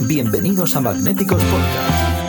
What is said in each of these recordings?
Bienvenidos a Magnéticos Podcast.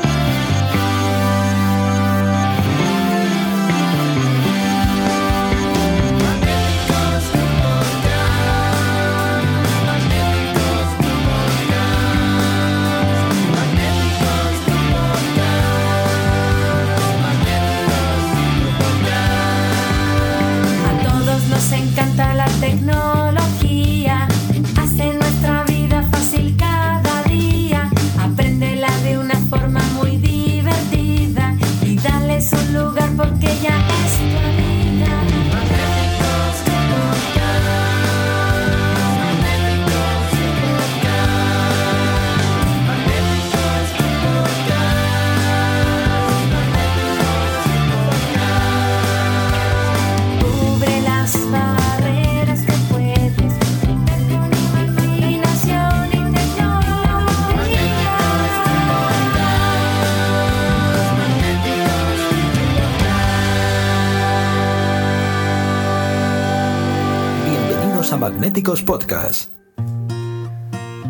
Bienvenidos a Magnéticos Podcast.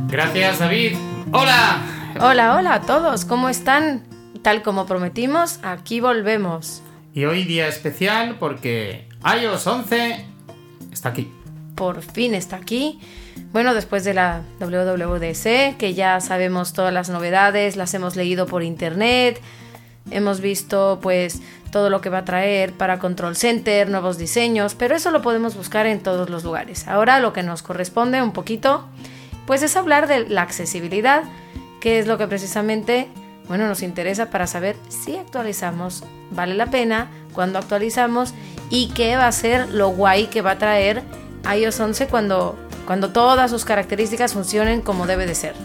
Gracias, David. ¡Hola! Hola, hola a todos, ¿cómo están? Tal como prometimos, aquí volvemos. Y hoy día especial porque iOS 11 está aquí. Por fin está aquí. Bueno, después de la WWDC, que ya sabemos todas las novedades, las hemos leído por internet, hemos visto pues todo lo que va a traer para Control Center, nuevos diseños, pero eso lo podemos buscar en todos los lugares. Ahora lo que nos corresponde un poquito, pues es hablar de la accesibilidad, que es lo que precisamente, bueno, nos interesa para saber si actualizamos, vale la pena, cuando actualizamos y qué va a ser lo guay que va a traer iOS 11 cuando, cuando todas sus características funcionen como debe de ser.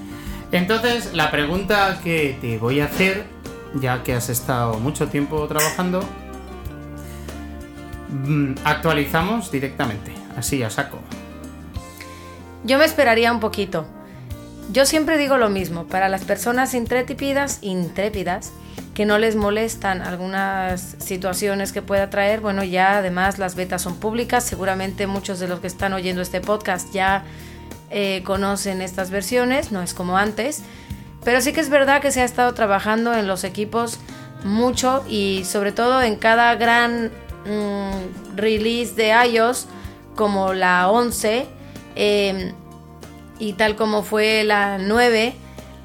Entonces, la pregunta que te voy a hacer, ya que has estado mucho tiempo trabajando, mm, actualizamos directamente, así a saco. Yo me esperaría un poquito. Yo siempre digo lo mismo, para las personas intrépidas, intrépidas, que no les molestan algunas situaciones que pueda traer, bueno, ya además las betas son públicas, seguramente muchos de los que están oyendo este podcast ya eh, conocen estas versiones, no es como antes, pero sí que es verdad que se ha estado trabajando en los equipos mucho y sobre todo en cada gran mm, release de iOS, como la 11, eh, y tal como fue la 9,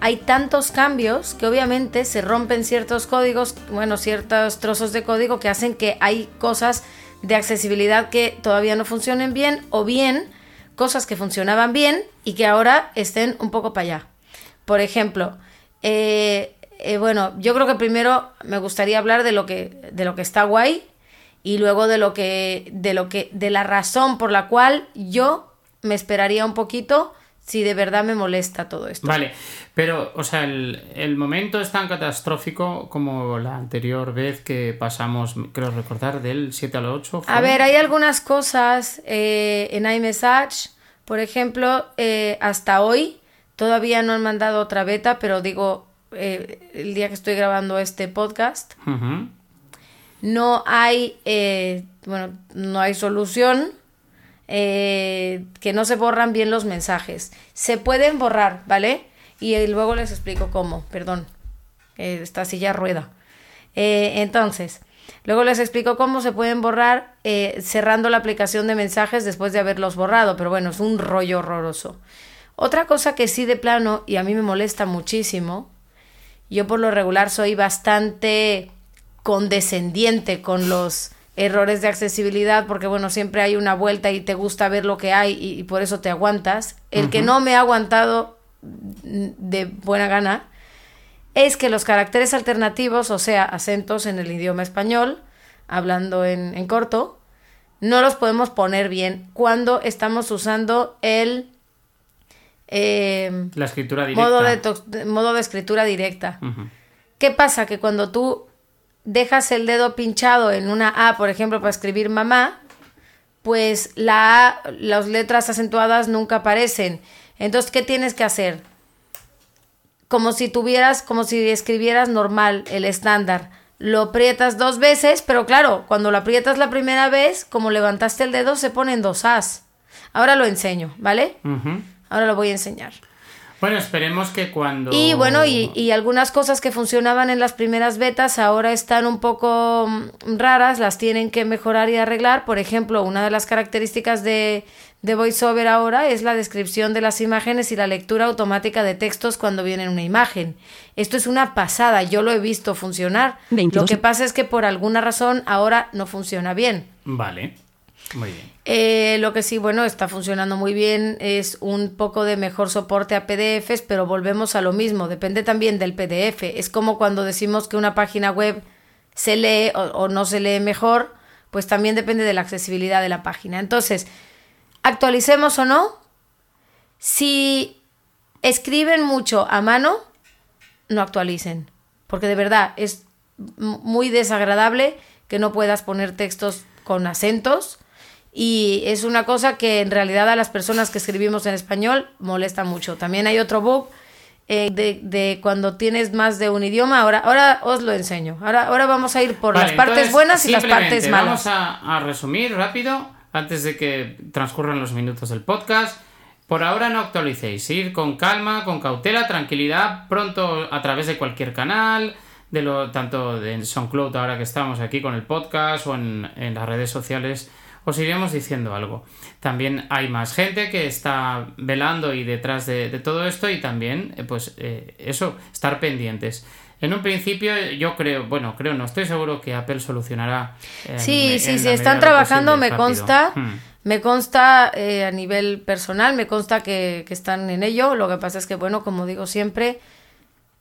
hay tantos cambios que obviamente se rompen ciertos códigos, bueno, ciertos trozos de código que hacen que hay cosas de accesibilidad que todavía no funcionen bien o bien cosas que funcionaban bien y que ahora estén un poco para allá. Por ejemplo, eh, eh, bueno, yo creo que primero me gustaría hablar de lo que, de lo que está guay y luego de lo que, de lo que, de la razón por la cual yo me esperaría un poquito si de verdad me molesta todo esto. Vale, pero, o sea, el, el momento es tan catastrófico como la anterior vez que pasamos, creo recordar, del 7 al 8. ¿fue? A ver, hay algunas cosas eh, en iMessage, por ejemplo, eh, hasta hoy todavía no han mandado otra beta, pero digo, eh, el día que estoy grabando este podcast, no hay, eh, bueno, no hay solución, eh, que no se borran bien los mensajes. Se pueden borrar, ¿vale? Y eh, luego les explico cómo, perdón, eh, esta silla rueda. Eh, entonces, luego les explico cómo se pueden borrar eh, cerrando la aplicación de mensajes después de haberlos borrado, pero bueno, es un rollo horroroso. Otra cosa que sí de plano, y a mí me molesta muchísimo, yo por lo regular soy bastante condescendiente con los errores de accesibilidad porque bueno, siempre hay una vuelta y te gusta ver lo que hay y, y por eso te aguantas. El que no me ha aguantado de buena gana es que los caracteres alternativos, o sea, acentos en el idioma español, hablando en, en corto, no los podemos poner bien cuando estamos usando el eh, La escritura directa. modo, de modo de escritura directa. ¿Qué pasa? Que cuando tú dejas el dedo pinchado en una A, por ejemplo, para escribir mamá, pues la A, las letras acentuadas nunca aparecen. Entonces, ¿qué tienes que hacer? Como si tuvieras, como si escribieras normal, el estándar. Lo aprietas dos veces, pero claro, cuando lo aprietas la primera vez, como levantaste el dedo, se ponen dos As. Ahora lo enseño, ¿vale? Ahora lo voy a enseñar. Bueno, esperemos que cuando... Y bueno, y, y algunas cosas que funcionaban en las primeras betas ahora están un poco mm, raras, las tienen que mejorar y arreglar. Por ejemplo, una de las características de, de VoiceOver ahora es la descripción de las imágenes y la lectura automática de textos cuando viene una imagen. Esto es una pasada, yo lo he visto funcionar. 22. Lo que pasa es que por alguna razón ahora no funciona bien. Vale, muy bien. Eh, lo que sí, bueno, está funcionando muy bien es un poco de mejor soporte a PDFs, pero volvemos a lo mismo, depende también del PDF. Es como cuando decimos que una página web se lee o, no se lee mejor, pues también depende de la accesibilidad de la página. Entonces, actualicemos o no, si escriben mucho a mano, no actualicen, porque de verdad es muy desagradable que no puedas poner textos con acentos y es una cosa que en realidad a las personas que escribimos en español molesta mucho. También hay otro bug eh, de, de cuando tienes más de un idioma. Ahora, ahora os lo enseño. Ahora, ahora vamos a ir por Vale, las partes entonces, buenas y las partes malas. Vamos a, a resumir rápido, antes de que transcurran los minutos del podcast. Por ahora no actualicéis, ir con calma, con cautela, tranquilidad, pronto a través de cualquier canal, de lo, tanto de SoundCloud ahora que estamos aquí con el podcast o en, en las redes sociales, os iremos diciendo algo. También hay más gente que está velando y detrás de, de todo esto y también, eh, pues eh, eso, estar pendientes. En un principio yo creo, bueno, creo, no estoy seguro que Apple solucionará. eh, Sí, en sí, sí, están trabajando, posible me rápido. consta. Hmm. Me consta eh, a nivel personal, me consta que, que están en ello. Lo que pasa es que, bueno, como digo siempre,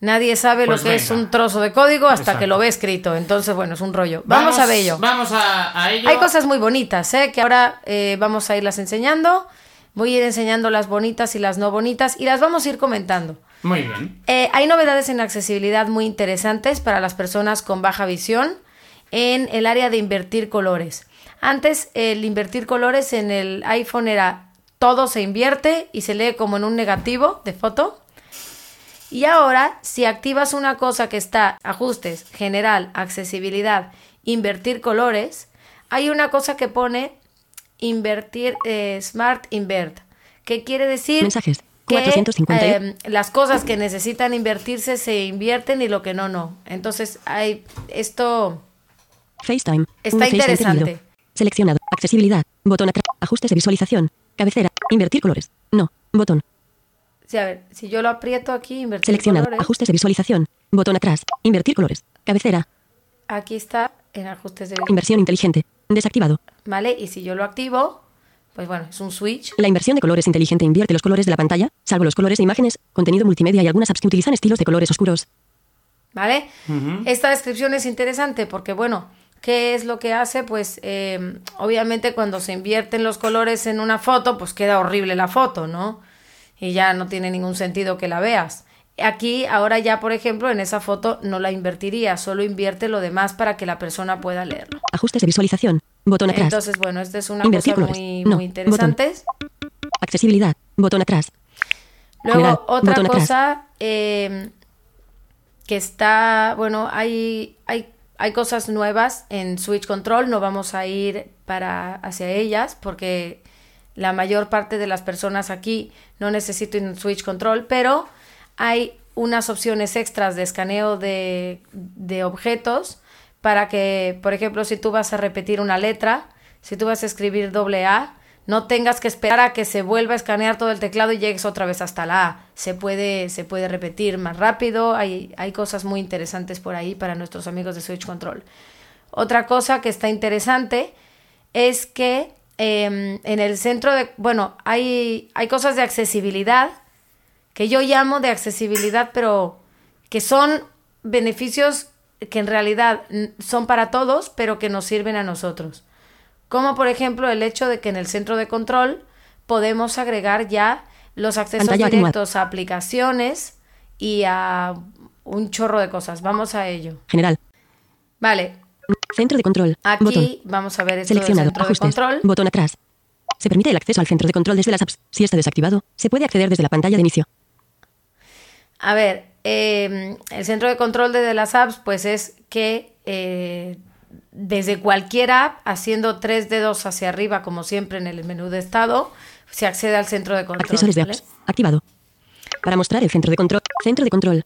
nadie sabe Pues lo que es un trozo de código hasta Exacto. que lo ve escrito. Entonces, bueno, es un rollo. Vamos, a ello. Vamos a, a ello. Hay cosas muy bonitas, ¿eh? Que ahora eh, vamos a irlas enseñando. Voy a ir enseñando las bonitas y las no bonitas y las vamos a ir comentando. Muy bien. Eh, hay novedades en accesibilidad muy interesantes para las personas con baja visión en el área de invertir colores. Antes el invertir colores en el iPhone era todo se invierte y se lee como en un negativo de foto. Y ahora, si activas una cosa que está ajustes, general, accesibilidad, invertir colores, hay una cosa que pone invertir eh, Smart Invert, que quiere decir Mensajes. que 450. eh, las cosas que necesitan invertirse se invierten y lo que no, no. Entonces, hay esto FaceTime. está Face interesante. Seleccionado. Accesibilidad. Botón atrás. Ajustes de visualización. Cabecera. Invertir colores. No. Botón. Sí, a ver, si yo lo aprieto aquí, invertir Seleccionado. colores, Ajustes de visualización. Botón atrás. Invertir colores. Cabecera. aquí está en ajustes de Inversión inteligente. Desactivado. ¿vale? Y si yo lo activo, pues bueno, es un switch. La inversión de colores inteligente invierte los colores de la pantalla, salvo los colores de imágenes, contenido multimedia y algunas apps que utilizan estilos de colores oscuros. ¿Vale? Esta descripción es interesante porque, bueno, ¿qué es lo que hace? Pues eh, obviamente cuando se invierten los colores en una foto, pues queda horrible la foto, ¿no? Y ya no tiene ningún sentido que la veas. Aquí, ahora ya, por ejemplo, en esa foto no la invertiría, solo invierte lo demás para que la persona pueda leerlo. Ajustes de visualización. Botón atrás. Entonces, bueno, esta es una Invertir cosa muy, No, muy interesante. Accesibilidad. Botón atrás. Luego, General, otra botón cosa eh, que está, bueno, hay, hay, hay cosas nuevas en Switch Control, no vamos a ir para hacia ellas porque la mayor parte de las personas aquí no necesitan Switch Control, pero hay unas opciones extras de escaneo de, de objetos para que, por ejemplo, si tú vas a repetir una letra, si tú vas a escribir doble A, no tengas que esperar a que se vuelva a escanear todo el teclado y llegues otra vez hasta la A. Se puede, se puede repetir más rápido, hay, hay cosas muy interesantes por ahí para nuestros amigos de Switch Control. Otra cosa que está interesante es que eh, en el centro de, bueno, hay, hay cosas de accesibilidad que yo llamo de accesibilidad, pero que son beneficios que en realidad son para todos, pero que nos sirven a nosotros. Como por ejemplo el hecho de que en el centro de control podemos agregar ya los accesos Pantalla directos a aplicaciones y a un chorro de cosas. Vamos a ello. General. Vale, Centro de control. aquí Botón. vamos a ver esto Seleccionado. centro de Ajustes. control. Botón atrás. Se permite el acceso al centro de control desde las apps. Si está desactivado, se puede acceder desde la pantalla de inicio. A ver, eh, el centro de control de las apps, pues es que eh, desde cualquier app, haciendo tres dedos hacia arriba, como siempre en el menú de estado, se accede al centro de control. Acceso desde ¿vale? apps. Activado. Para mostrar el centro de control. Centro de control.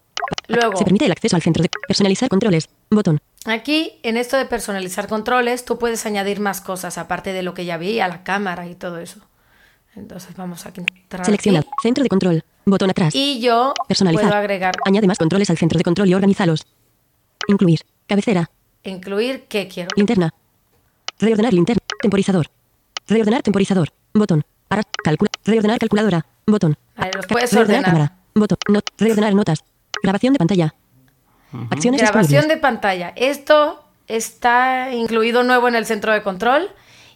Luego, Se permite el acceso al centro de personalizar controles. Botón. Aquí en esto de personalizar controles, tú puedes añadir más cosas aparte de lo que ya vi, a la cámara y todo eso. Entonces vamos a entrar Seleccionar. aquí. Centro de control. Botón atrás. Y yo Personalizar. puedo agregar, Añade más controles al centro de control y organízalos. Incluir. Cabecera. incluir qué quiero. Linterna. Reordenar linterna. Temporizador. Reordenar temporizador. Botón. Para. Calcula. Reordenar calculadora. Botón. Vale, los Ca- puedes reordenar ordenar. cámara. Botón. Not. Reordenar notas. Grabación de pantalla. Acciones Grabación de pantalla. Esto está incluido nuevo en el centro de control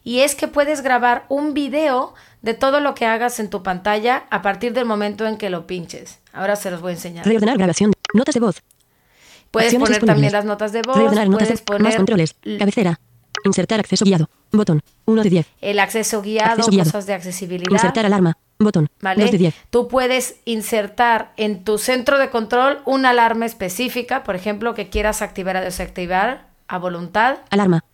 y es que puedes grabar un video de todo lo que hagas en tu pantalla a partir del momento en que lo pinches. Ahora se los voy a enseñar. Reordenar grabación. de- Notas de voz. Puedes acciones poner también las notas de voz, Reordenar notas puedes de poner Más controles. Cabecera. Insertar acceso guiado. Botón. 1 de 10. el acceso guiado, Acceso guiado. cosas de accesibilidad. Insertar alarma. Botón. ¿Vale? 2 de 10. Tú puedes insertar en tu centro de control una alarma específica, por ejemplo, que quieras activar o desactivar a voluntad. Alarma.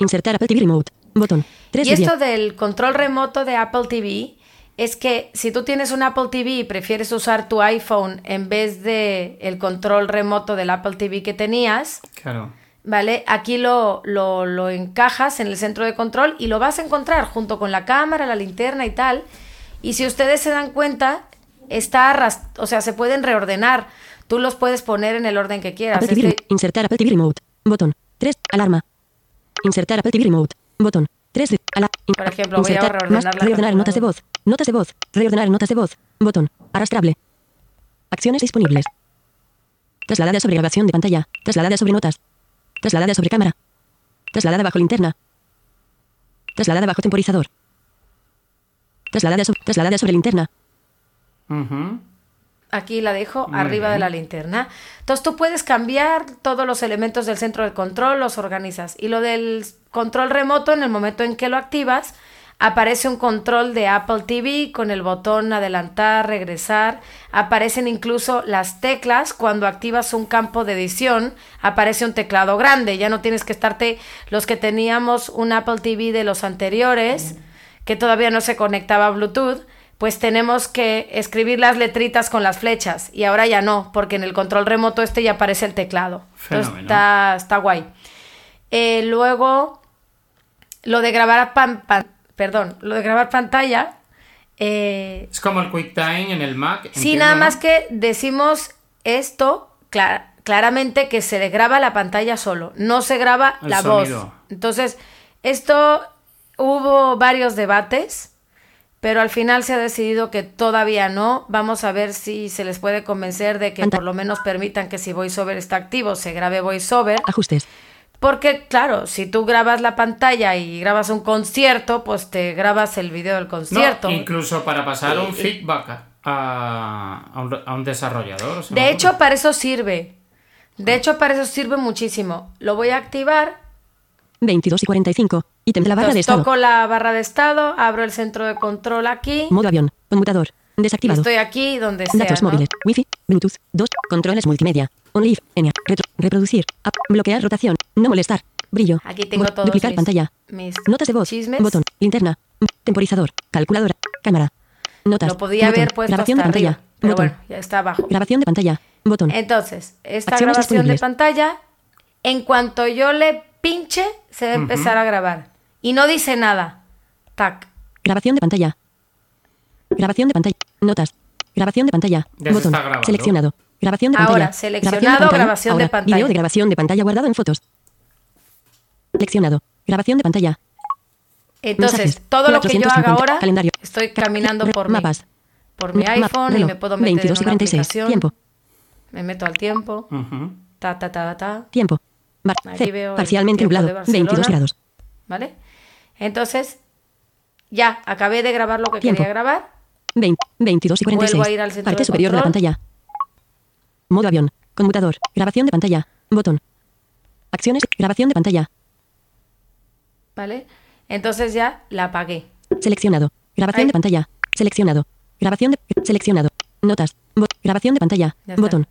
Insertar Apple TV Remote. Botón. 3 Y de 10. esto del control remoto de Apple TV es que si tú tienes un Apple TV y prefieres usar tu iPhone en vez de el control remoto del Apple TV que tenías, Claro. ¿vale? Aquí lo, lo, lo encajas en el centro de control y lo vas a encontrar junto con la cámara, la linterna y tal. Y si ustedes se dan cuenta, está arras- o sea, se pueden reordenar. Tú los puedes poner en el orden que quieras. Apple TV Este- Remote. Insertar Apple TV Remote. Botón. 3. Alarma. Insertar Apple TV Remote. Botón. 3 de ala- in- Por ejemplo, voy a insertar reordenar más- reordenar notas de voz. Notas de voz. Reordenar notas de voz. Botón. Arrastrable. Acciones disponibles. Trasladada sobre grabación de pantalla. Trasladada sobre notas. Trasladada sobre cámara. Trasladada bajo linterna. Trasladada bajo temporizador. Trasladada, so- trasladada sobre linterna. Aquí la dejo Muy arriba de la linterna. Entonces tú puedes cambiar todos los elementos del centro de control, los organizas. Y lo del control remoto, en el momento en que lo activas, aparece un control de Apple TV con el botón adelantar, regresar. Aparecen incluso las teclas. Cuando activas un campo de edición, aparece un teclado grande. Ya no tienes que estarte los que teníamos un Apple TV de los anteriores, que todavía no se conectaba a Bluetooth pues tenemos que escribir las letritas con las flechas y ahora ya no, porque en el control remoto este ya aparece el teclado. Entonces Fenómeno. está, está guay. Eh, luego, lo de grabar pan- pan- perdón, lo de grabar pantalla, eh, Es como el QuickTime en el Mac. sí, nada más que decimos esto cla- claramente que se le graba la pantalla solo, no se graba El la sonido. voz. Entonces, esto hubo varios debates, pero al final se ha decidido que todavía no. Vamos a ver si se les puede convencer de que por lo menos permitan que si VoiceOver está activo, se grabe VoiceOver. Ajustes. Porque, claro, si tú grabas la pantalla y grabas un concierto, pues te grabas el video del No, concierto. incluso para pasar un feedback a, a un, a un desarrollador. De hecho, para eso sirve. De hecho, para eso sirve muchísimo. Lo voy a activar. 22 y 45. Ítem de la barra de estado. toco la barra de estado, abro el centro de control aquí. Modo avión. Conmutador. Desactivado. Estoy aquí donde sea. Datos ¿no? móviles. Wi-Fi. Bluetooth. 2. Controles multimedia. On live. Enya. Retro. Reproducir. Bloquear rotación. No molestar. Brillo. Aquí tengo todos Duplicar mis- pantalla. mis Notas de voz. chismes. Botón. Linterna. Temporizador. Calculadora. Cámara. Notas. Lo podía Botón. haber puesto Grabación hasta de pantalla. arriba. Pero Botón. bueno, ya está abajo. Grabación de pantalla. Botón. Entonces, esta Acciones grabación de pantalla, en cuanto yo le pinche, se va a empezar a grabar. Y no dice nada. Tac. Grabación de pantalla. Grabación de pantalla. Notas. Grabación de pantalla. Ya se Botón. está. Seleccionado. Grabación de Ahora, pantalla. seleccionado, grabación de pantalla. Video de grabación de pantalla guardado en fotos. Seleccionado. Grabación de pantalla. Entonces, Mensajes. todo lo que yo 450. haga ahora, Calendario. estoy caminando por mi, Mapas. por mi Map- iPhone y me puedo meter 22 y en una 46. aplicación. Tiempo. Me meto al tiempo. Ta, ta, ta, ta. Tiempo. Bar- Aquí C. veo el Parcialmente nublado. Barcelona. 22 grados. ¿Vale? Entonces, ya, acabé de grabar lo que Tiempo. quería grabar. 20, 22 y 46. Vuelvo a ir al centro Parte de superior de la pantalla. Modo avión. Conmutador. Grabación de pantalla. Botón. Acciones. Grabación de pantalla. ¿Vale? Entonces ya la apagué. Seleccionado. Grabación Ahí. de pantalla. Seleccionado. Grabación de. Seleccionado. Notas. Bo- grabación de pantalla. Botón.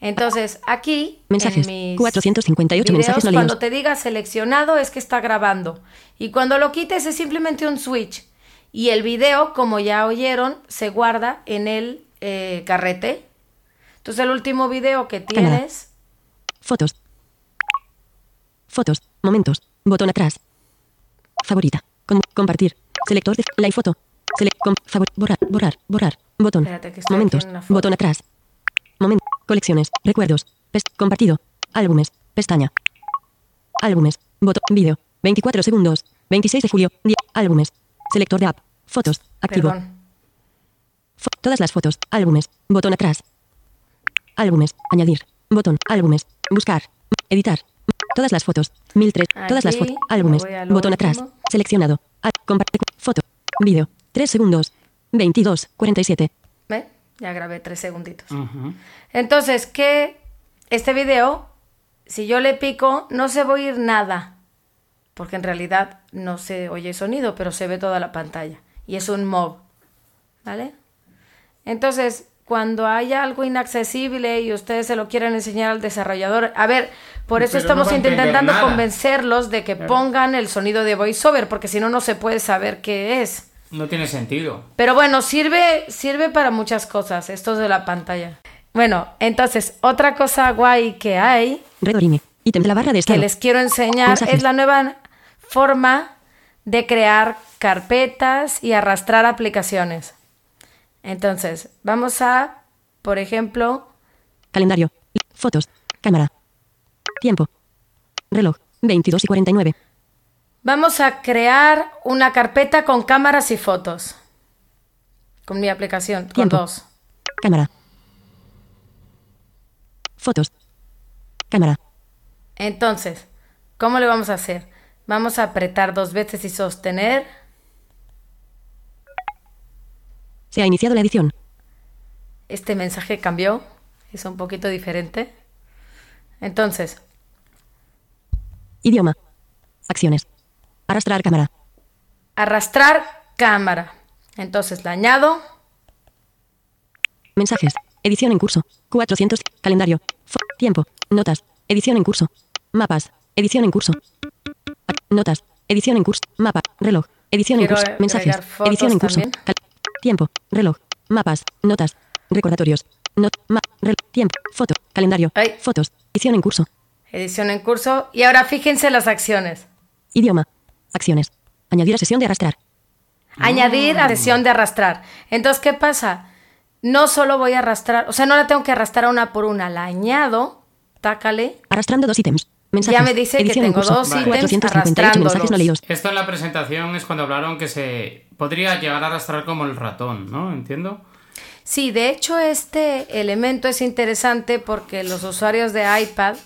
Entonces, aquí Mensajes. en mis 458 videos, mensajes no cuando te diga seleccionado es que está grabando. Y cuando lo quites es simplemente un switch. Y el video, como ya oyeron, se guarda en el eh, carrete. Entonces el último video que tienes, Fotos. Fotos. Momentos. Botón atrás. Favorita. Com- compartir. Selector de la foto. Favor- borrar, borrar, borrar. Botón. Espérate, que estoy Momentos. Botón atrás. Momento. Colecciones. Recuerdos. Compartido. Álbumes. Pestaña. Álbumes. Botón. Vídeo. 24 segundos. 26 de julio. 10. Álbumes. Selector de app. Fotos. Activo. Fo- todas las fotos. Álbumes. Botón atrás. Álbumes. Añadir. Botón. Álbumes. Buscar. Editar. Todas las fotos. 1003. Todas las Aquí, fotos. Álbumes. Botón atrás. Seleccionado. Al-. Foto. Vídeo. 3 segundos. 22. 47. Ya grabé tres segunditos. Entonces, que este video, si yo le pico, no se va a oír nada. Porque en realidad no se oye sonido, pero se ve toda la pantalla. Y es un mob. ¿Vale? Entonces, cuando haya algo inaccesible y ustedes se lo quieran enseñar al desarrollador, a ver, por eso Pero estamos intentando convencerlos de que pongan el sonido de voiceover, porque si no, no se puede saber qué es. No tiene sentido. Pero bueno, sirve, sirve para muchas cosas, esto de la pantalla. Bueno, entonces, otra cosa guay que hay, Red Orime. Ítem de la barra de que les quiero enseñar, Mensajes. es la nueva forma de crear carpetas y arrastrar aplicaciones. Entonces, vamos a, por ejemplo, Calendario. Fotos. Cámara. Tiempo. Reloj. 22 y 49. Vamos a crear una carpeta con cámaras y fotos. Con mi aplicación, con dos. Cámara. Fotos. Cámara. Entonces, ¿cómo le vamos a hacer? Vamos a apretar dos veces y sostener. Se ha iniciado la edición. Este mensaje cambió, es un poquito diferente. Entonces, Idioma. Acciones. Arrastrar cámara. arrastrar cámara. Entonces la añado. Mensajes. Edición en curso. 400. Calendario. Tiempo. Notas. Edición en curso. Mapas. Edición en curso. Notas. Edición en curso. Mapa. Reloj. Edición en curso. Mensajes. Edición en curso. tiempo. Reloj. Mapas. Notas. Recordatorios. Not. Ma. Reloj. Tiempo. Foto. Calendario. Ay. Fotos. Edición en curso. Edición en curso. Y ahora fíjense las acciones. Idioma. Acciones. Añadir a sesión de arrastrar. Añadir a sesión de arrastrar. Entonces, ¿qué pasa? No solo voy a arrastrar, o sea, no la tengo que arrastrar una por una, la añado, tácale. Arrastrando dos ítems. Mensajes. Ya me dice que Edición tengo dos Vale. ítems 458 mensajes no leídos. Esto en la presentación es cuando hablaron que se podría llegar a arrastrar como el ratón, ¿no? Entiendo. Sí, de hecho este elemento es interesante porque los usuarios de iPad,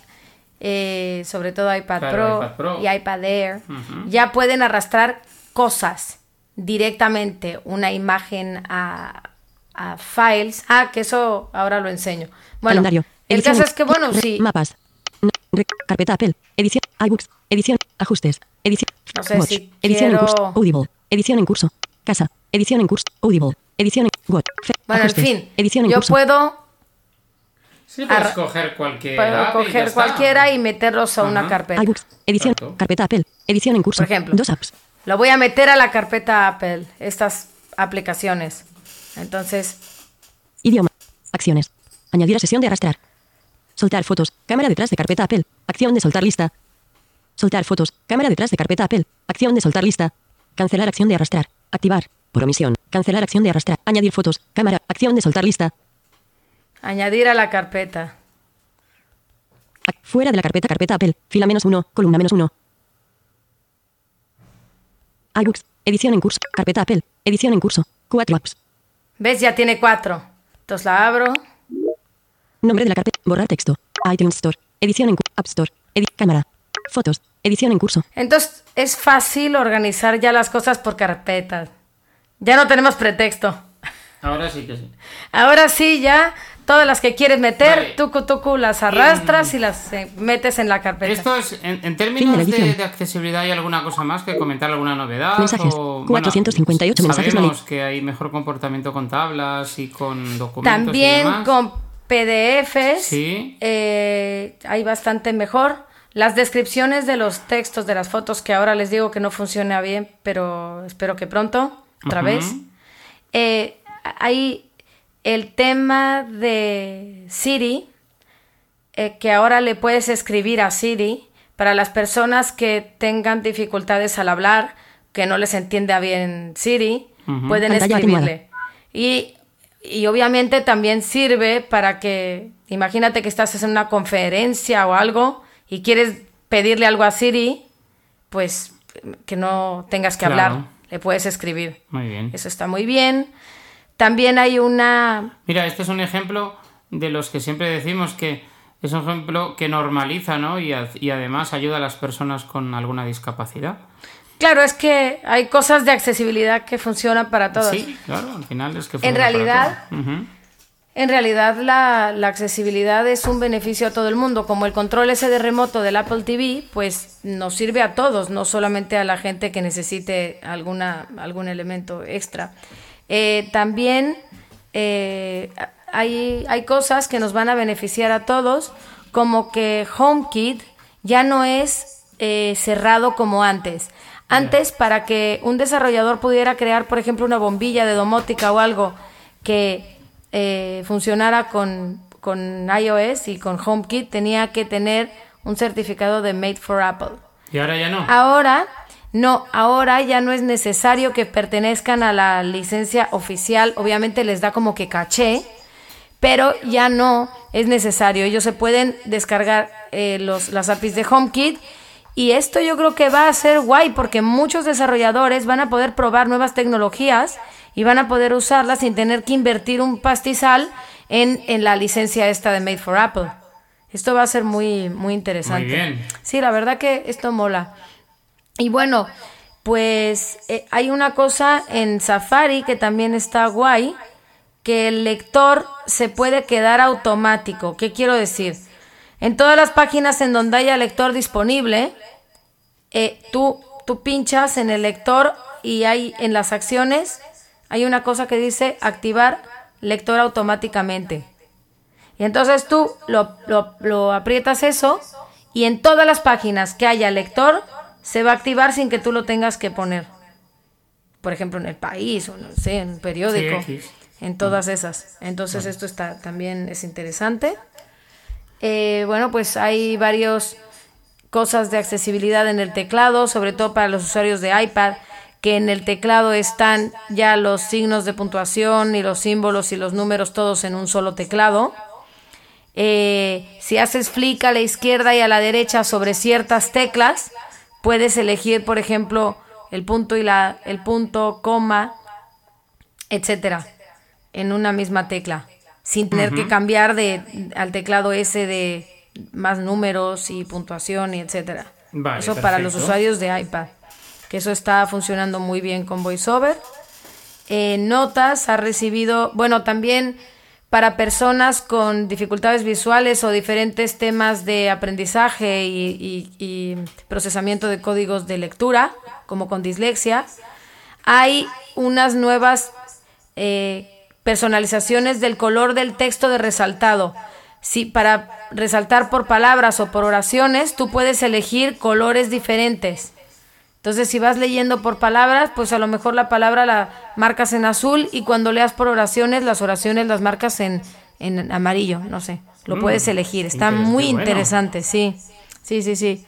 eh, sobre todo iPad, Claro, Pro iPad Pro. y iPad Air, ya pueden arrastrar cosas directamente, una imagen a, a files. Ah, que eso ahora lo enseño. Bueno, Calendario. el Edición caso es que, bueno, sí, Mapas. No- re- carpeta Apple. Edición. iBooks. Edición. Ajustes. Edición. No sé Watch. si edición en curso. Audible. Edición en curso. Casa. Edición en curso. Audible. Edición en. Watch. Fe- bueno, en fin, Edición en yo curso. puedo, Sí, puedes coger cualquier puedo y coger está. cualquiera y meterlos a una carpeta. iBooks. Edición. Exacto. Carpeta Apple. Edición en curso. Por ejemplo. Dos apps. Lo voy a meter a la carpeta Apple, estas aplicaciones. Entonces, Idioma. Acciones. Añadir a sesión de arrastrar. Soltar fotos. Cámara detrás de carpeta Apple. Acción de soltar lista. Soltar fotos. Cámara detrás de carpeta Apple. Acción de soltar lista. Cancelar acción de arrastrar. Activar. Por omisión. Cancelar acción de arrastrar. Añadir fotos. Cámara. Acción de soltar lista. Añadir a la carpeta. Fuera de la carpeta carpeta Apple. Fila menos uno. Columna menos uno. iBooks. Edición en curso. Carpeta Apple. Edición en curso. Cuatro apps. ¿Ves? Ya tiene cuatro. Entonces la abro. Nombre de la carpeta. Borrar texto. iTunes Store. Edición en curso. App Store. Edit. Cámara. Fotos. Edición en curso. Entonces es fácil organizar ya las cosas por carpetas. Ya no tenemos pretexto. Ahora sí que sí. Ahora sí, ya todas las que quieres meter, Vale. tucu tucu, las arrastras y las eh, metes en la carpeta. Esto es, en, en Fin de términos de, accesibilidad, ¿hay alguna cosa más que comentar? ¿Alguna novedad? Mensajes. O, 458 mensajes no Sabemos que hay mejor comportamiento con tablas y con documentos y También demás. con PDFs Sí. eh, hay bastante mejor. Las descripciones de los textos de las fotos, que ahora les digo que no funciona bien, pero espero que pronto, otra vez. Eh, hay el tema de Siri, eh, que ahora le puedes escribir a Siri, para las personas que tengan dificultades al hablar, que no les entienda bien Siri, pueden Pantalla escribirle. Y, y obviamente también sirve para que, imagínate que estás en una conferencia o algo y quieres pedirle algo a Siri, pues que no tengas que Claro. hablar, le puedes escribir. Muy bien. Eso está muy bien. También hay una... Mira, este es un ejemplo de los que siempre decimos que es un ejemplo que normaliza, ¿no? Y, ad- y además ayuda a las personas con alguna discapacidad. Claro, es que hay cosas de accesibilidad que funcionan para todos. Sí, claro, al final es que En funciona para realidad- todo. Ujú. En realidad la, la accesibilidad es un beneficio a todo el mundo. Como el control ese de remoto del Apple TV, pues nos sirve a todos, no solamente a la gente que necesite alguna, algún elemento extra. Eh, también eh, hay, hay cosas que nos van a beneficiar a todos, como que HomeKit ya no es eh, cerrado como antes. Antes, para que un desarrollador pudiera crear, por ejemplo, una bombilla de domótica o algo que eh, funcionara con, con iOS y con HomeKit, tenía que tener un certificado de Made for Apple. Y ahora ya no. Ahora, no, ahora ya no es necesario que pertenezcan a la licencia oficial. Obviamente les da como que caché, pero ya no es necesario. Ellos se pueden descargar eh, los, las APIs de HomeKit. Y esto yo creo que va a ser guay porque muchos desarrolladores van a poder probar nuevas tecnologías y van a poder usarlas sin tener que invertir un pastizal en, en la licencia esta de Made for Apple. Esto va a ser muy, muy interesante. Muy bien. Sí, la verdad que esto mola. Y bueno, pues eh, hay una cosa en Safari que también está guay, que el lector se puede quedar automático. ¿Qué quiero decir? En todas las páginas en donde haya lector disponible, eh, tú, tú pinchas en el lector y hay en las acciones, hay una cosa que dice activar lector automáticamente. Y entonces tú lo, lo- lo aprietas eso y en todas las páginas que haya lector se va a activar sin que tú lo tengas que poner. Por ejemplo, en el país o no sé, en un periódico. Sí, en todas esas. Entonces esto está también es interesante. Eh, bueno, pues hay varios cosas de accesibilidad en el teclado, sobre todo para los usuarios de iPad, que en el teclado están ya los signos de puntuación y los símbolos y los números todos en un solo teclado. Eh, si haces flick a la izquierda y a la derecha sobre ciertas teclas, puedes elegir, por ejemplo, el punto y la el punto, coma, etcétera, en una misma tecla, sin tener que cambiar de al teclado ese de más números y puntuación y etcétera. Vale, eso para los usuarios de iPad, que eso está funcionando muy bien con VoiceOver. Eh, notas ha recibido, bueno, también para personas con dificultades visuales o diferentes temas de aprendizaje y, procesamiento de códigos de lectura, como con dislexia, hay unas nuevas eh, personalizaciones del color del texto de resaltado. Si para resaltar por palabras o por oraciones, tú puedes elegir colores diferentes. Entonces, si vas leyendo por palabras, pues a lo mejor la palabra la marcas en azul y cuando leas por oraciones, las oraciones las marcas en, en amarillo, no sé. Lo Mm, puedes elegir. Está muy bueno. interesante, sí. Sí, sí, sí.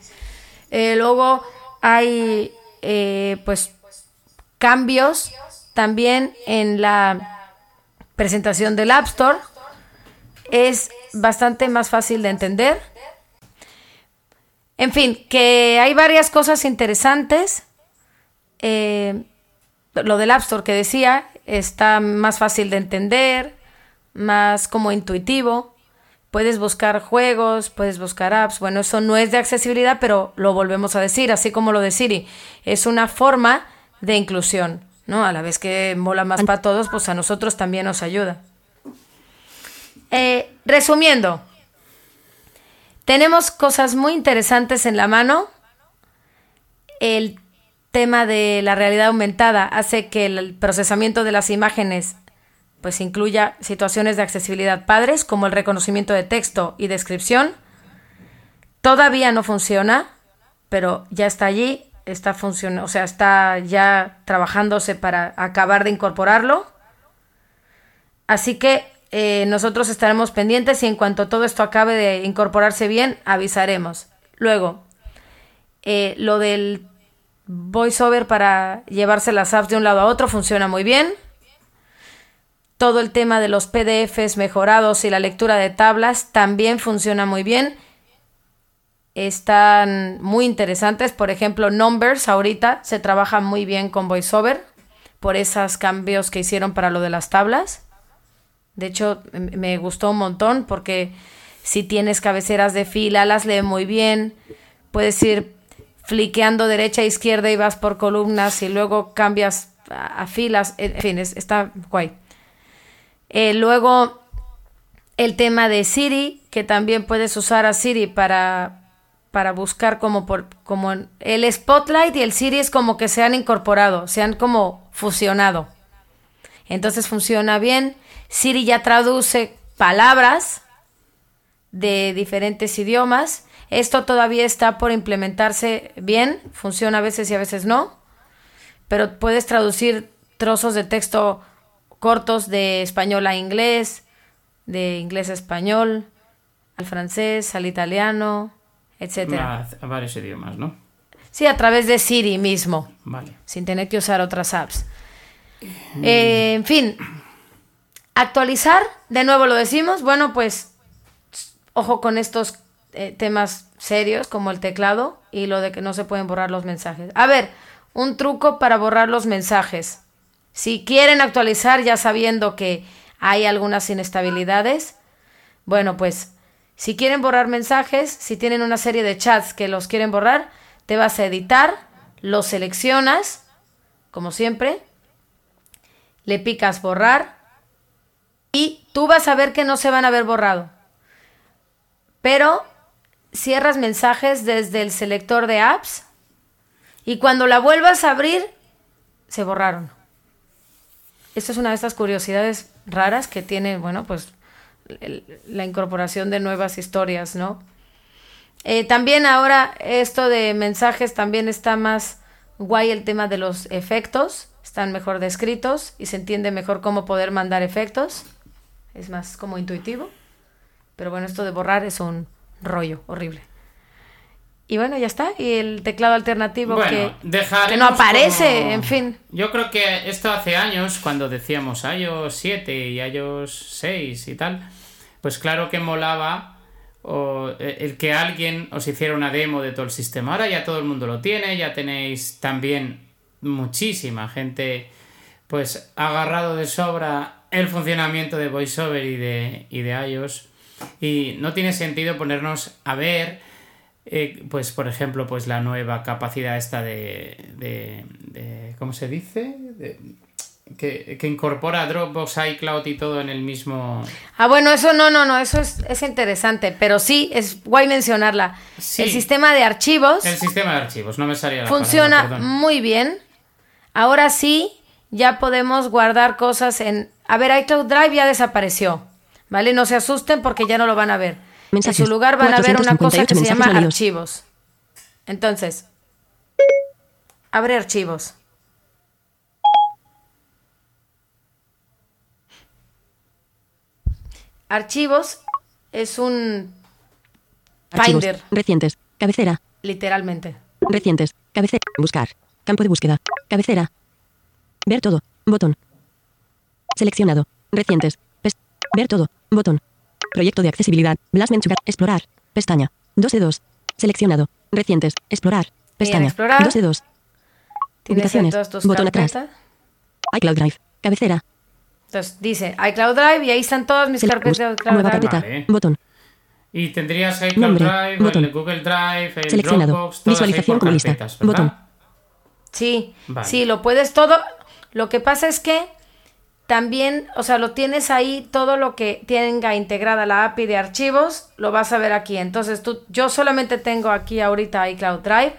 Eh, luego hay, eh, pues, cambios también en la presentación del App Store. Es bastante más fácil de entender. En fin, que hay varias cosas interesantes. Eh, lo del App Store que decía está más fácil de entender, más como intuitivo. Puedes buscar juegos, puedes buscar apps. Bueno, eso no es de accesibilidad, pero lo volvemos a decir, así como lo de Siri. Es una forma de inclusión, ¿no? A la vez que mola más para todos, pues a nosotros también nos ayuda. Eh, resumiendo, tenemos cosas muy interesantes en la mano. El tema de la realidad aumentada hace que el procesamiento de las imágenes pues incluya situaciones de accesibilidad padres como el reconocimiento de texto y descripción. Todavía no funciona, pero ya está allí, está funcionando, o sea, está ya trabajándose para acabar de incorporarlo. Así que eh, nosotros estaremos pendientes y en cuanto todo esto acabe de incorporarse bien, avisaremos. Luego, eh, lo del voiceover para llevarse las apps de un lado a otro funciona muy bien. Todo el tema de los PDFs mejorados y la lectura de tablas también funciona muy bien. Están muy interesantes. Por ejemplo, Numbers ahorita se trabaja muy bien con VoiceOver por esos cambios que hicieron para lo de las tablas. De hecho, me gustó un montón porque si tienes cabeceras de fila, las lee muy bien. Puedes ir fliqueando derecha e izquierda y vas por columnas y luego cambias a, filas. En fin, es- está guay. Eh, luego, el tema de Siri, que también puedes usar a Siri para, para buscar como por como el Spotlight y el Siri es como que se han incorporado, se han como fusionado. Entonces funciona bien. Siri ya traduce palabras de diferentes idiomas. Esto todavía está por implementarse bien, funciona a veces y a veces no, pero puedes traducir trozos de texto cortos de español a inglés, de inglés a español, al francés, al italiano, etcétera. A, varios idiomas, ¿no? Sí, a través de Siri mismo, Vale. sin tener que usar otras apps. Eh, en fin, actualizar, de nuevo lo decimos, bueno, pues ojo con estos eh, temas serios como el teclado y lo de que no se pueden borrar los mensajes. A ver, un truco para borrar los mensajes. Si quieren actualizar ya sabiendo que hay algunas inestabilidades, bueno, pues si quieren borrar mensajes, si tienen una serie de chats que los quieren borrar, te vas a editar, los seleccionas, como siempre, le picas borrar y tú vas a ver que no se van a ver borrado. Pero cierras mensajes desde el selector de apps y cuando la vuelvas a abrir, se borraron. Esto es una de estas curiosidades raras que tiene, bueno, pues la incorporación de nuevas historias, ¿no? Eh, también ahora esto de mensajes también está más guay el tema de los efectos, están mejor descritos y se entiende mejor cómo poder mandar efectos, es más como intuitivo, pero bueno, esto de borrar es un rollo horrible. Y bueno, ya está, y el teclado alternativo Bueno, que, que no aparece, como- en fin. Yo creo que esto hace años, cuando decíamos iOS 7 y iOS 6 y tal, pues claro que molaba o, eh, el que alguien os hiciera una demo de todo el sistema. Ahora ya todo el mundo lo tiene, ya tenéis también muchísima gente pues agarrado de sobra el funcionamiento de VoiceOver y de, y de iOS. Y no tiene sentido ponernos a ver eh, pues por ejemplo pues la nueva capacidad esta de, de, de- ¿cómo se dice? De- que, que incorpora Dropbox, iCloud y todo en el mismo Ah, bueno, eso no, no, no, eso es, es interesante, pero sí es guay mencionarla. Sí. El sistema de archivos el sistema de archivos no me salía la funciona palabra, muy bien. Ahora sí, ya podemos guardar cosas en... A ver, iCloud Drive ya desapareció, ¿vale? No se asusten porque ya no lo van a ver. Mensajes. En su lugar van a ver una cosa que 458 se llama archivos. Entonces, abre archivos. Archivos es un Archivos. Finder, Recientes. Cabecera. literalmente. Recientes. Cabecera. Buscar. Campo de búsqueda. Cabecera. Ver todo. Botón. Seleccionado. Recientes. Ver todo. Botón. Proyecto de accesibilidad. Blas Menchuca. Explorar. Pestaña. 2 de 2. Seleccionado. Recientes. Explorar. Pestaña. explorar. 2 de 2. Tienes ahí Ubicaciones. Botón atrás. iCloud Drive. Cabecera. Entonces dice iCloud Drive y ahí están todas mis carpetas de iCloud Nueva Drive. carpeta. Vale. Botón. y tendrías iCloud Nombre, Drive botón. el Google Drive el Seleccionado. Dropbox todas ahí Visualización como lista. Botón. Sí, Vale. sí, lo puedes todo. Lo que pasa es que también, o sea, lo tienes ahí, todo lo que tenga integrada la API de archivos, lo vas a ver aquí. Entonces, tú, yo solamente tengo aquí ahorita iCloud Drive,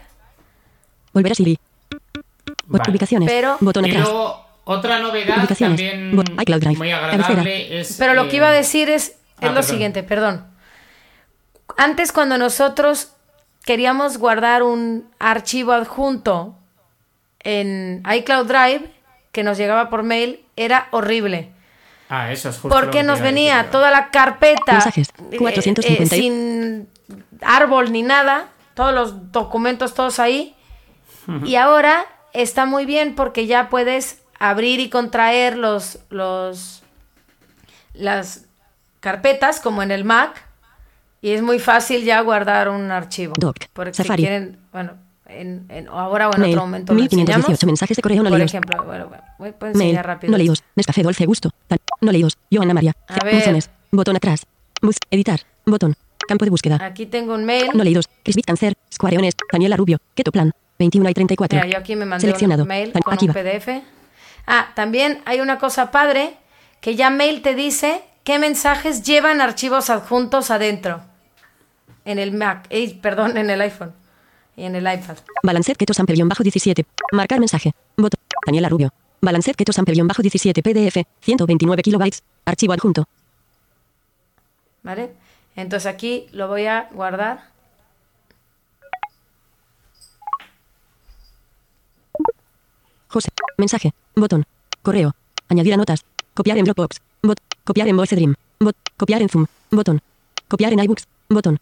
Volver a Siri. Vale. Ubicaciones. Pero- Botón y atrás. luego otra novedad Ubicaciones. también iCloud Drive. muy Cabecera. agradable es pero lo eh, que iba a decir es, es ah, lo perdón. siguiente, perdón. Antes, cuando nosotros queríamos guardar un archivo adjunto en iCloud Drive que nos llegaba por mail, era horrible. Ah, eso es justo. Porque nos decir venía toda la carpeta Mensajes, eh, 450. eh, sin árbol ni nada, todos los documentos todos ahí. Y ahora está muy bien porque ya puedes abrir y contraer los, los las carpetas como en el Mac y es muy fácil ya guardar un archivo. Doc, Porque Safari. quieren, bueno, en, en- ahora o en Mail, otro momento lo 1518 enseñamos. mensajes de correo no Por leídos. ejemplo, bueno, voy- Mail, enseñar rápido. no leídos. Nescafé Dolce Gusto. No leídos. Joana María. A ver. Buzones. Botón atrás. Bus. Editar. Botón. Campo de búsqueda. Aquí tengo un mail. No leídos. Chris Cancer. Square Honest. Daniela Rubio. Keto Plan. 21 y 34. Mira, yo aquí me mandé Seleccionado. un mail con aquí un va. PDF. Ah, también hay una cosa padre que ya mail te dice qué mensajes llevan archivos adjuntos adentro. En el Mac, eh, perdón, en el iPhone en el iPad. Balancet Keto bajo 17. Marcar mensaje. Botón. Daniela Rubio. Balancet Keto bajo 17 PDF. 129 kilobytes. Archivo adjunto. ¿Vale? Entonces aquí lo voy a guardar. José. Mensaje. Botón. Correo. Añadir a notas. Copiar en Dropbox. Bot. Copiar en Voice Dream. Bot. Copiar en Zoom. Botón. Copiar en iBooks. Botón.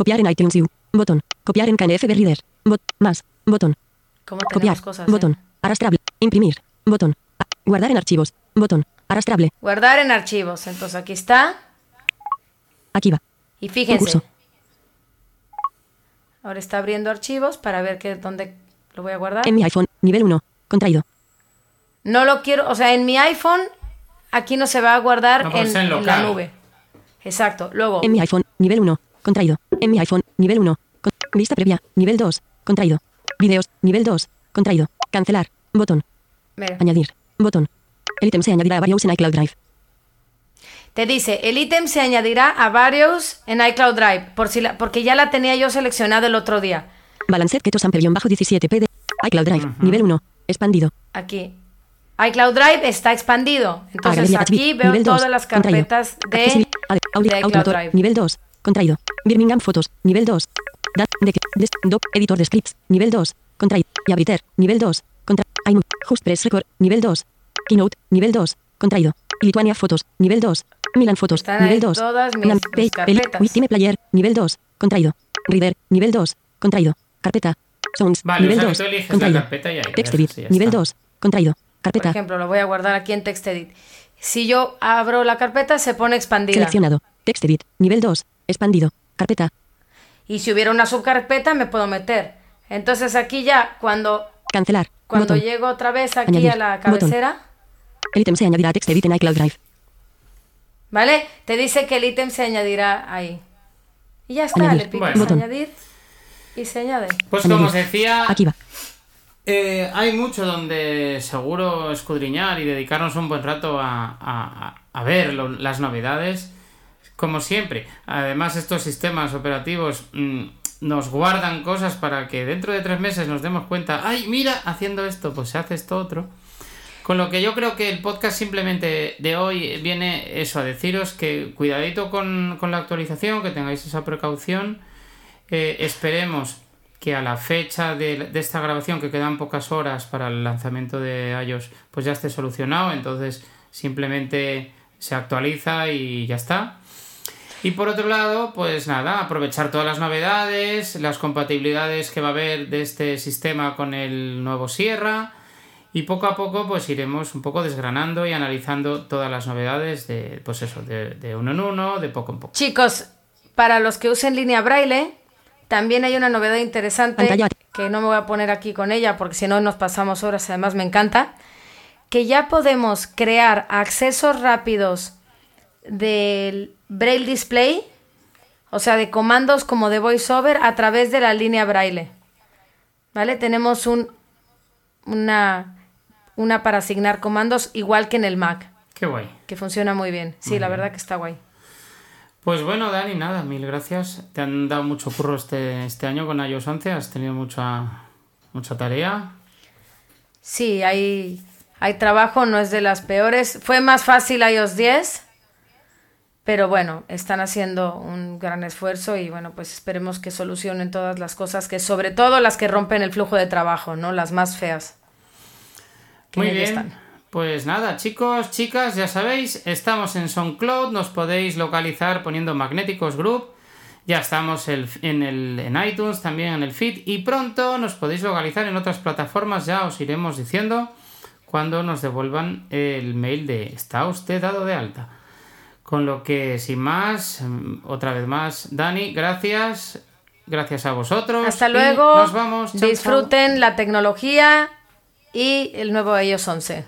Copiar en iTunes U. Botón. Copiar en KNF Reader. Bot. Más. Botón. ¿Cómo Copiar. tenemos cosas? eh? Botón. Arrastrable. Imprimir. Botón. Guardar en archivos. Botón. Arrastrable. Guardar en archivos. Entonces aquí está. Aquí va. Y fíjense. Concurso. Ahora está abriendo archivos para ver que, dónde lo voy a guardar. En mi iPhone. Nivel 1. Contraído. No lo quiero, o sea, en mi iPhone aquí no se va a guardar No, en, en la nube. Exacto. Luego, En mi iPhone. Nivel 1. Contraído. En mi iPhone. Nivel 1. con- Vista previa. Nivel 2. Contraído. Videos. Nivel 2. Contraído. Cancelar. Botón. mira, Añadir. Botón. El ítem se añadirá a varios en iCloud Drive. te dice, el ítem se añadirá a varios en iCloud Drive, por si la- porque ya la tenía yo seleccionado el otro día. Balancet Keto Sample-bajo 17 PD. iCloud Drive. Nivel 1. Expandido. Aquí. iCloud Drive está expandido. Entonces Galería aquí veo nivel todas las contraído. carpetas de, de iCloud Automotor, Drive. Nivel 2. Contraído. Birmingham Fotos. Nivel 2. Dat, de, des, doc, editor de scripts. Nivel 2. Contraído. Y Abriter. Nivel 2. Contra, iMovie. Just Press Record. Nivel 2. Keynote. Nivel 2. Contraído. Lituania Fotos. Nivel 2. Milan Fotos. Están nivel 2. todas mis- Nam- mis Page, Player. Nivel 2. Contraído. Reader. Nivel 2. Contraído. Carpeta. Sounds. Vale, nivel o sea que 2. tú eliges la Contraído. carpeta y ahí Text edit. Nivel está. 2. Contraído. Por Carpeta. ejemplo, lo voy a guardar aquí en TextEdit. Si yo abro la carpeta, se pone expandida. Seleccionado. Text edit. Nivel 2. Expandido. Carpeta. Y si hubiera una subcarpeta, me puedo meter. Entonces aquí ya, cuando, Cancelar. cuando Botón. llego otra vez aquí Añadir. a la Botón. cabecera, El ítem se añadirá a text edit en iCloud Drive. ¿vale? Te dice que el ítem se añadirá ahí. Y ya está, Añadir. le picas Bueno. Botón. añadir y se añade. Pues Añadir. como os decía, Aquí va. eh, hay mucho donde seguro escudriñar y dedicarnos un buen rato a, a- a ver lo- las novedades. Como siempre. Además, estos sistemas operativos mm, nos guardan cosas para que dentro de tres meses nos demos cuenta, ay, mira, haciendo esto, pues se hace esto otro. Con lo que yo creo que el podcast simplemente de hoy viene eso, a deciros que cuidadito con, con la actualización, que tengáis esa precaución. Eh, esperemos que a la fecha de, de esta grabación, que quedan pocas horas para el lanzamiento de iOS, pues ya esté solucionado. Entonces simplemente se actualiza y ya está. Y por otro lado, pues nada, aprovechar todas las novedades, las compatibilidades que va a haber de este sistema con el nuevo Sierra. Y poco a poco, pues iremos un poco desgranando y analizando todas las novedades de, pues eso, de, de uno en uno, de poco en poco. Chicos, para los que usen línea braille, también hay una novedad interesante que no me voy a poner aquí con ella porque si no nos pasamos horas, además me encanta, que ya podemos crear accesos rápidos del braille display, o sea, de comandos como de voiceover a través de la línea braille. ¿Vale? Tenemos un una una para asignar comandos igual que en el Mac, Qué guay. que funciona muy bien. Sí, la verdad que está guay. Pues bueno, Dani, nada, mil gracias. Te han dado mucho curro este, este año con iOS 11, has tenido mucha, mucha tarea. Sí, hay, hay trabajo, no es de las peores. Fue más fácil iOS 10, pero bueno, están haciendo un gran esfuerzo y bueno, pues esperemos que solucionen todas las cosas, que sobre todo las que rompen el flujo de trabajo, ¿no? Las más feas. que Muy bien. están. Pues nada, chicos, chicas, ya sabéis, estamos en SoundCloud, nos podéis localizar poniendo Magnéticos Group. Ya estamos el- en, el, en iTunes, también en el feed. Y pronto nos podéis localizar en otras plataformas, ya os iremos diciendo cuando nos devuelvan el mail de ¿está usted dado de alta? Con lo que, sin más, mm, otra vez más, Dani, gracias. Gracias a vosotros. Hasta y luego. Nos vamos. Disfruten la tecnología y el nuevo iOS 11.